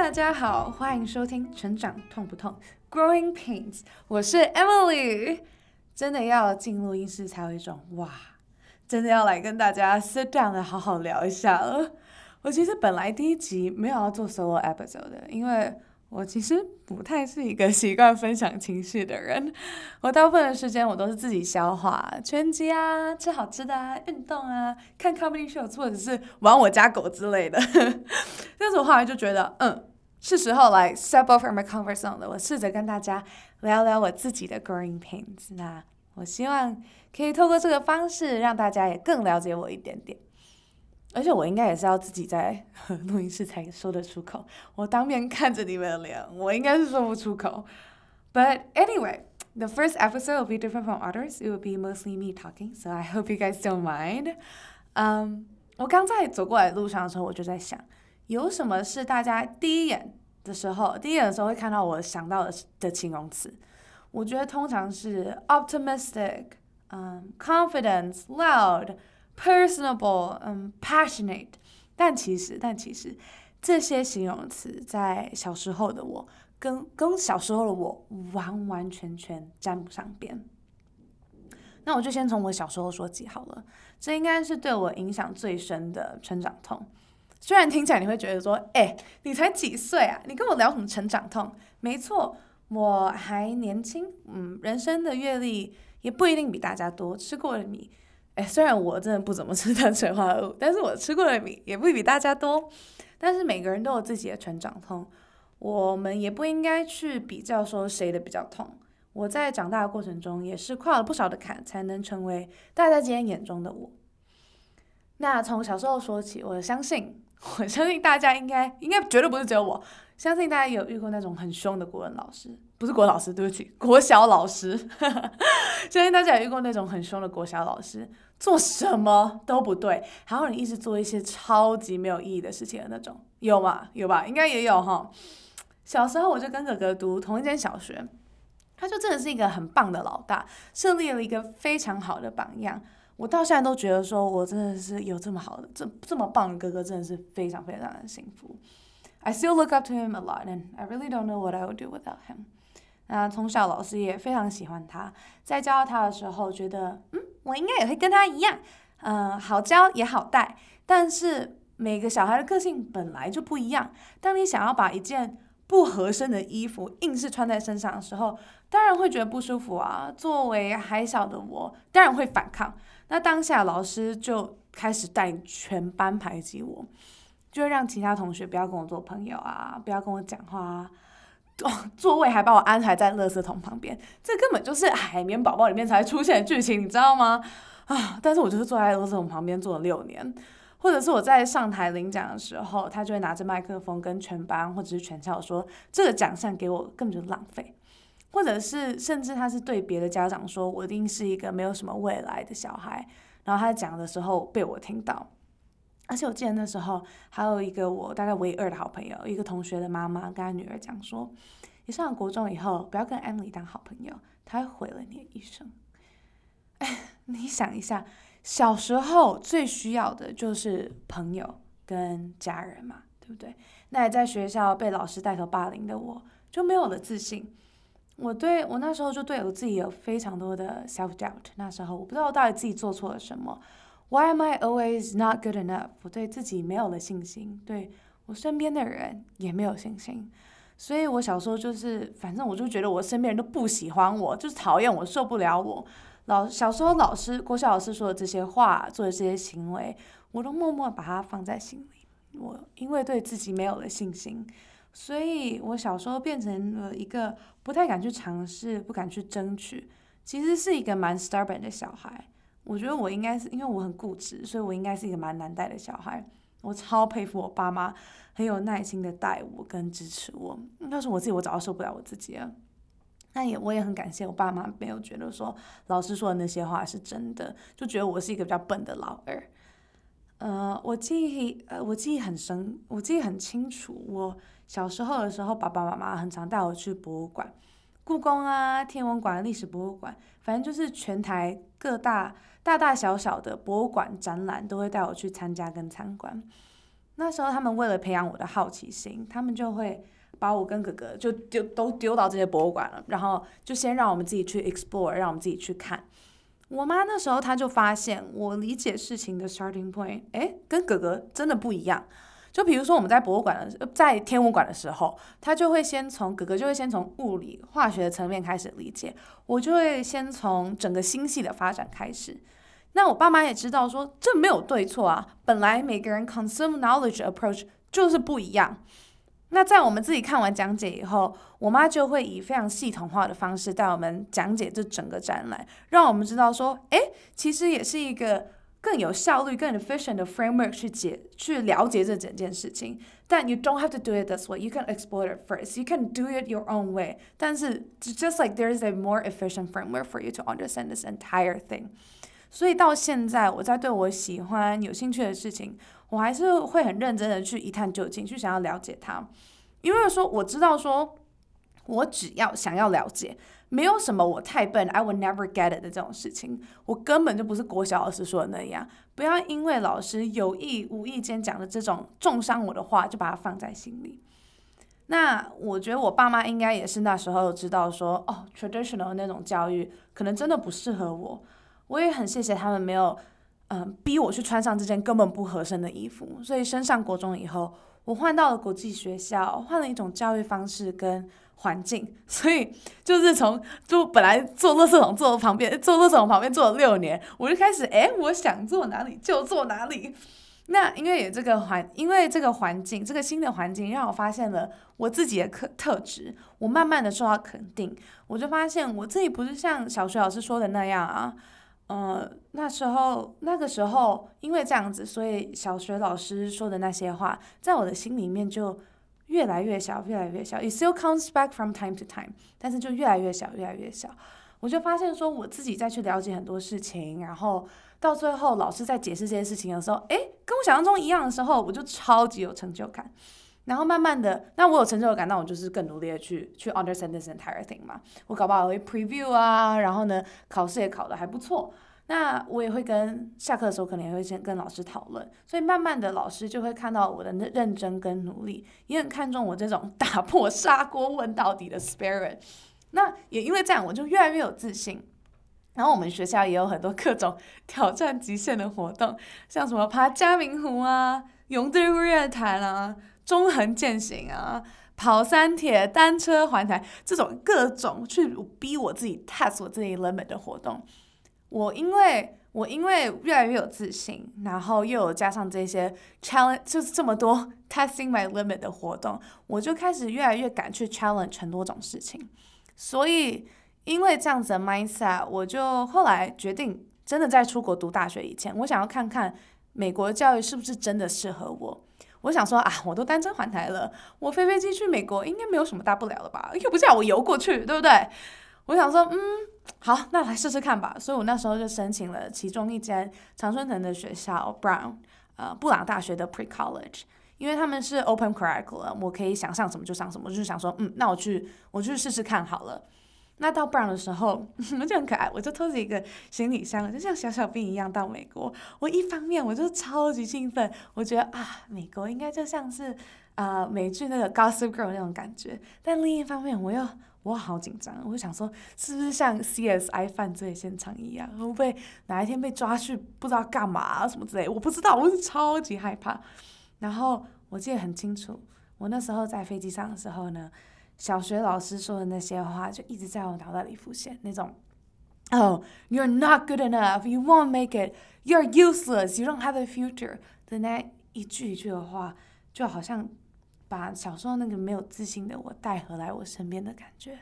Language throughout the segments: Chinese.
大家好，欢迎收听《成长痛不痛》（Growing Pains），我是 Emily。真的要进录音室才有一种哇，真的要来跟大家 sit down 的好好聊一下了。我其实本来第一集没有要做 solo episode 的，因为我其实不太是一个习惯分享情绪的人。我大部分的时间我都是自己消化，拳击啊，吃好吃的啊，运动啊，看 comedy show，或者是玩我家狗之类的。但是我后来就觉得，嗯，是时候来 step off from my comfort zone 了。我试着跟大家聊聊我自己的 growing pains。那我希望可以透过这个方式，让大家也更了解我一点点。而且我应该也是要自己在录音室才说得出口。我当面看着你们的脸，我应该是说不出口。But anyway, the first episode will be different from others. It will be mostly me talking, so I hope you guys don't mind. 嗯，我刚在走过来路上的时候，我就在想，有什么是大家第一眼的时候，第一眼的时候会看到我想到的的形容词？我觉得通常是 optimistic，嗯，confidence, loud。personable，嗯，passionate，但其实，但其实，这些形容词在小时候的我，跟跟小时候的我完完全全沾不上边。那我就先从我小时候说起好了，这应该是对我影响最深的成长痛。虽然听起来你会觉得说，哎，你才几岁啊？你跟我聊什么成长痛？没错，我还年轻，嗯，人生的阅历也不一定比大家多，吃过的米。哎，虽然我真的不怎么吃碳水化合物，但是我吃过的米也不比大家多。但是每个人都有自己的成长痛，我们也不应该去比较说谁的比较痛。我在长大的过程中也是跨了不少的坎，才能成为大家今天眼中的我。那从小时候说起，我相信，我相信大家应该应该绝对不是只有我，相信大家有遇过那种很凶的国文老师。不是国老师，对不起，国小老师。相信大家也遇过那种很凶的国小老师，做什么都不对，还要你一直做一些超级没有意义的事情的那种，有吗？有吧？应该也有哈。小时候我就跟哥哥读同一间小学，他就真的是一个很棒的老大，设立了一个非常好的榜样。我到现在都觉得说，我真的是有这么好的、这这么棒的哥哥，真的是非常非常的幸福。I still look up to him a lot, and I really don't know what I would do without him. 那从小老师也非常喜欢他，在教他的时候，觉得嗯，我应该也会跟他一样，嗯，好教也好带。但是每个小孩的个性本来就不一样。当你想要把一件不合身的衣服硬是穿在身上的时候，当然会觉得不舒服啊。作为还小的我，当然会反抗。那当下老师就开始带全班排挤我，就会让其他同学不要跟我做朋友啊，不要跟我讲话啊。座位还把我安排在垃圾桶旁边，这根本就是《海绵宝宝》里面才出现的剧情，你知道吗？啊！但是我就是坐在垃圾桶旁边坐了六年，或者是我在上台领奖的时候，他就会拿着麦克风跟全班或者是全校说：“这个奖项给我根本就浪费。”或者是甚至他是对别的家长说：“我一定是一个没有什么未来的小孩。”然后他讲的时候被我听到。而且我记得那时候还有一个我大概唯二的好朋友，一个同学的妈妈跟他女儿讲说：“你上了国中以后，不要跟 Emily 当好朋友，她会毁了你的一生。”哎，你想一下，小时候最需要的就是朋友跟家人嘛，对不对？那也在学校被老师带头霸凌的我，就没有了自信。我对我那时候就对我自己有非常多的 self doubt。那时候我不知道我到底自己做错了什么。Why am I always not good enough？我对自己没有了信心，对我身边的人也没有信心，所以我小时候就是，反正我就觉得我身边人都不喜欢我，就是讨厌我，受不了我。老小时候老师郭晓老师说的这些话，做的这些行为，我都默默把它放在心里。我因为对自己没有了信心，所以我小时候变成了一个不太敢去尝试、不敢去争取，其实是一个蛮 stubborn 的小孩。我觉得我应该是因为我很固执，所以我应该是一个蛮难带的小孩。我超佩服我爸妈，很有耐心的带我跟支持我。要是我自己，我早就受不了我自己了。那也我也很感谢我爸妈，没有觉得说老师说的那些话是真的，就觉得我是一个比较笨的老二。呃，我记忆呃，我记忆很深，我记忆很清楚。我小时候的时候，爸爸妈妈很常带我去博物馆，故宫啊、天文馆、历史博物馆，反正就是全台各大。大大小小的博物馆展览都会带我去参加跟参观。那时候他们为了培养我的好奇心，他们就会把我跟哥哥就丢都丢到这些博物馆了，然后就先让我们自己去 explore，让我们自己去看。我妈那时候她就发现我理解事情的 starting point，哎，跟哥哥真的不一样。就比如说我们在博物馆的，在天文馆的时候，他就会先从哥哥就会先从物理化学的层面开始理解，我就会先从整个星系的发展开始。那我爸妈也知道说这没有对错啊，本来每个人 consume knowledge approach 就是不一样。那在我们自己看完讲解以后，我妈就会以非常系统化的方式带我们讲解这整个展览，让我们知道说，哎，其实也是一个。更有效率、更 efficient 的 framework 去解、去了解这整件事情。但 you don't have to do it this way. You can explore it first. You can do it your own way. 但是 just like there is a more efficient framework for you to understand this entire thing. 所以到现在，我在对我喜欢、有兴趣的事情，我还是会很认真的去一探究竟，去想要了解它。因为说我知道说，我只要想要了解。没有什么我太笨，I will never get it 的这种事情，我根本就不是国小老师说的那样。不要因为老师有意无意间讲的这种重伤我的话，就把它放在心里。那我觉得我爸妈应该也是那时候知道说，哦，traditional 那种教育可能真的不适合我。我也很谢谢他们没有，嗯，逼我去穿上这件根本不合身的衣服。所以升上国中以后，我换到了国际学校，换了一种教育方式跟。环境，所以就是从就本来坐垃圾桶坐旁边，坐垃圾桶旁边坐了六年，我就开始哎，我想坐哪里就坐哪里。那因为有这个环，因为这个环境，这个新的环境让我发现了我自己的特特质，我慢慢的受到肯定，我就发现我自己不是像小学老师说的那样啊，呃，那时候那个时候因为这样子，所以小学老师说的那些话，在我的心里面就。越来越小，越来越小。It still comes back from time to time，但是就越来越小，越来越小。我就发现说，我自己再去了解很多事情，然后到最后老师在解释这些事情的时候，诶，跟我想象中一样的时候，我就超级有成就感。然后慢慢的，那我有成就感，那我就是更努力的去去 understand this entire thing 嘛。我搞不好会 preview 啊，然后呢，考试也考得还不错。那我也会跟下课的时候，可能也会先跟老师讨论，所以慢慢的老师就会看到我的认认真跟努力，也很看重我这种打破砂锅问到底的 spirit。那也因为这样，我就越来越有自信。然后我们学校也有很多各种挑战极限的活动，像什么爬嘉明湖啊、勇对日月潭啊、中横健行啊、跑山铁、单车环台这种各种去逼我自己 test 我自己 limit 的活动。我因为我因为越来越有自信，然后又有加上这些 challenge，就是这么多 testing my limit 的活动，我就开始越来越敢去 challenge 很多种事情。所以因为这样子的 mindset，我就后来决定，真的在出国读大学以前，我想要看看美国教育是不是真的适合我。我想说啊，我都单车环台了，我飞飞机去美国应该没有什么大不了的吧？又不叫我游过去，对不对？我想说，嗯。好，那来试试看吧。所以我那时候就申请了其中一间常春藤的学校，Brown，呃，布朗大学的 Pre College，因为他们是 Open Curriculum，我可以想上什么就上什么，就是想说，嗯，那我去，我去试试看好了。那到 Brown 的时候，就很可爱，我就拖着一个行李箱，就像小小兵一样到美国。我一方面我就超级兴奋，我觉得啊，美国应该就像是啊美剧那个 Gossip Girl 那种感觉。但另一方面，我又我好紧张，我就想说，是不是像 CSI 犯罪现场一样，会不会哪一天被抓去不知道干嘛什么之类？我不知道，我是超级害怕。然后我记得很清楚，我那时候在飞机上的时候呢，小学老师说的那些话就一直在我脑袋里浮现，那种，Oh, you're not good enough, you won't make it, you're useless, you don't have a future 的那一句一句的话，就好像。把小时候那个没有自信的我带回来我身边的感觉，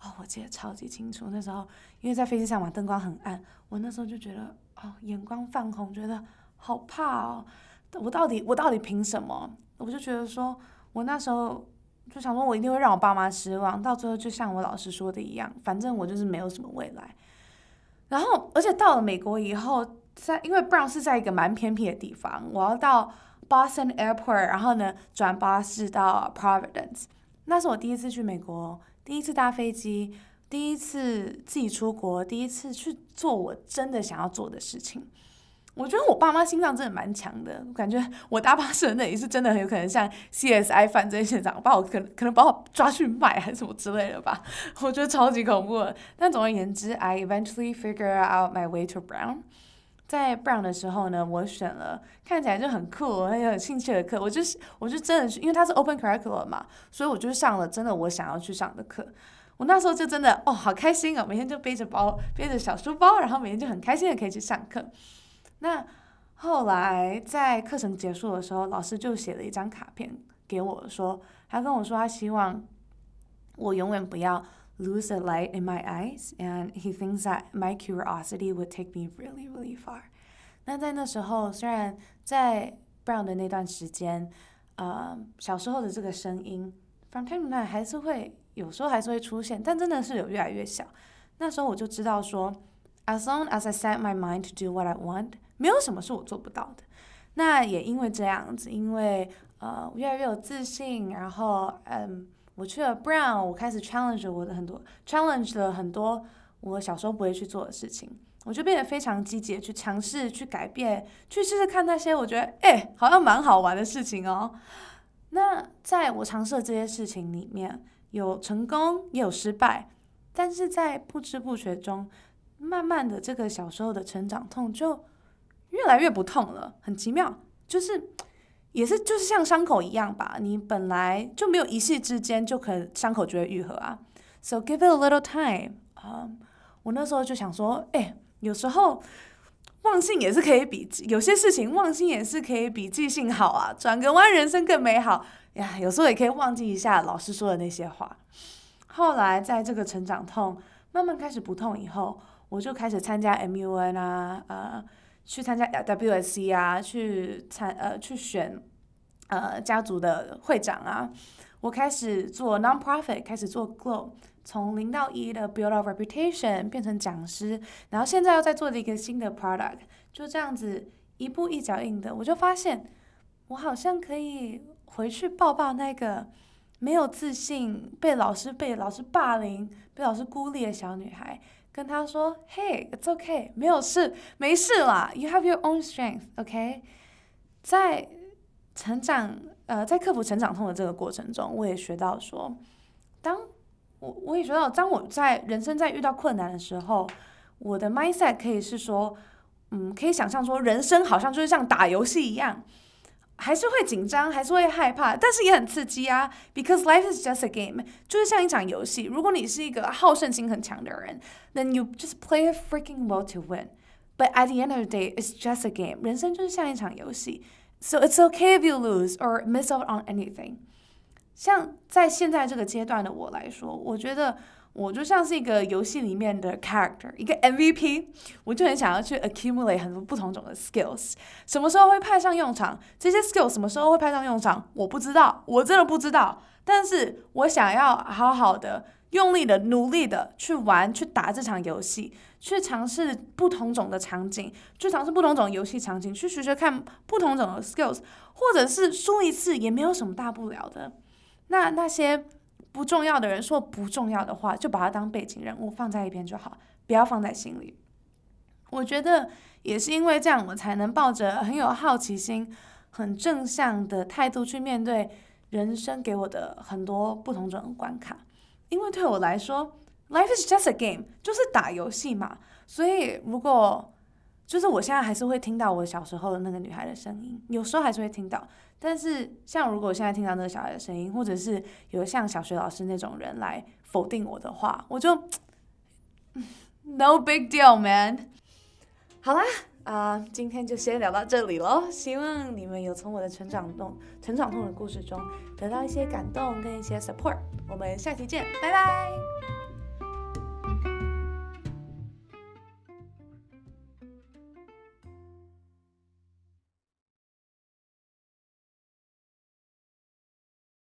哦，我记得超级清楚。那时候因为在飞机上嘛，灯光很暗，我那时候就觉得哦，眼光泛红，觉得好怕哦。我到底我到底凭什么？我就觉得说，我那时候就想说，我一定会让我爸妈失望。到最后就像我老师说的一样，反正我就是没有什么未来。然后，而且到了美国以后，在因为 Brown 是在一个蛮偏僻的地方，我要到。Boston Airport，然后呢，转巴士到 Providence。那是我第一次去美国，第一次搭飞机，第一次自己出国，第一次去做我真的想要做的事情。我觉得我爸妈心脏真的蛮强的，我感觉我搭巴士的那里是真的很有可能像 CSI 犯罪现场，把我可可能把我抓去卖还是什么之类的吧，我觉得超级恐怖。但总而言之，I eventually figure out my way to Brown。在 Brown 的时候呢，我选了看起来就很酷、很有兴趣的课，我就是我就真的是因为它是 Open Curriculum 嘛，所以我就上了真的我想要去上的课。我那时候就真的哦，好开心哦，每天就背着包，背着小书包，然后每天就很开心的可以去上课。那后来在课程结束的时候，老师就写了一张卡片给我，说他跟我说他希望我永远不要 lose the light in my eyes，and he thinks that my curiosity would take me really really far。那在那时候，虽然在 Brown 的那段时间，呃，小时候的这个声音 from time to time 还是会有时候还是会出现，但真的是有越来越小。那时候我就知道说，as long as I set my mind to do what I want。没有什么是我做不到的。那也因为这样子，因为呃越来越有自信，然后嗯，我去了 Brown，我开始 challenge 我的很多 challenge 了很多我小时候不会去做的事情，我就变得非常积极去尝试去改变，去试试看那些我觉得哎好像蛮好玩的事情哦。那在我尝试的这些事情里面，有成功也有失败，但是在不知不觉中，慢慢的这个小时候的成长痛就。越来越不痛了，很奇妙，就是也是就是像伤口一样吧，你本来就没有一夕之间就可伤口就会愈合啊。So give it a little time。啊，我那时候就想说，哎，有时候忘性也是可以比有些事情忘性也是可以比记性好啊，转个弯人生更美好呀。有时候也可以忘记一下老师说的那些话。后来在这个成长痛慢慢开始不痛以后，我就开始参加 MUN 啊，呃。去参加 WSC 啊，去参呃去选呃家族的会长啊，我开始做 nonprofit，开始做 glow，从零到一的 build up reputation 变成讲师，然后现在又在做的一个新的 product，就这样子一步一脚印的，我就发现我好像可以回去抱抱那个没有自信、被老师被老师霸凌、被老师孤立的小女孩。跟他说：“Hey，it's okay，没有事，没事啦。You have your own strength，OK。在成长，呃，在克服成长痛的这个过程中，我也学到说，当我我也学到，当我在人生在遇到困难的时候，我的 mindset 可以是说，嗯，可以想象说，人生好像就是像打游戏一样。”还是会紧张，还是会害怕，但是也很刺激啊。Because life is just a game，就是像一场游戏。如果你是一个好胜心很强的人，then you just play a freaking well to win. But at the end of the day, it's just a game. 人生就是像一场游戏，so it's okay if you lose or miss out on anything. 像在现在这个阶段的我来说，我觉得。我就像是一个游戏里面的 character，一个 MVP，我就很想要去 accumulate 很多不同种的 skills，什么时候会派上用场？这些 skills 什么时候会派上用场？我不知道，我真的不知道。但是我想要好好的、用力的、努力的去玩、去打这场游戏，去尝试不同种的场景，去尝试不同种游戏场景，去学学看不同种的 skills，或者是输一次也没有什么大不了的。那那些。不重要的人说不重要的话，就把它当背景人物放在一边就好，不要放在心里。我觉得也是因为这样，我才能抱着很有好奇心、很正向的态度去面对人生给我的很多不同种关卡。因为对我来说，life is just a game，就是打游戏嘛。所以如果就是我现在还是会听到我小时候的那个女孩的声音，有时候还是会听到。但是，像如果现在听到那个小孩的声音，或者是有像小学老师那种人来否定我的话，我就 no big deal, man。好啦，啊，今天就先聊到这里喽。希望你们有从我的成长痛、成长痛的故事中得到一些感动跟一些 support。我们下期见，拜拜。